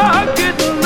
are getting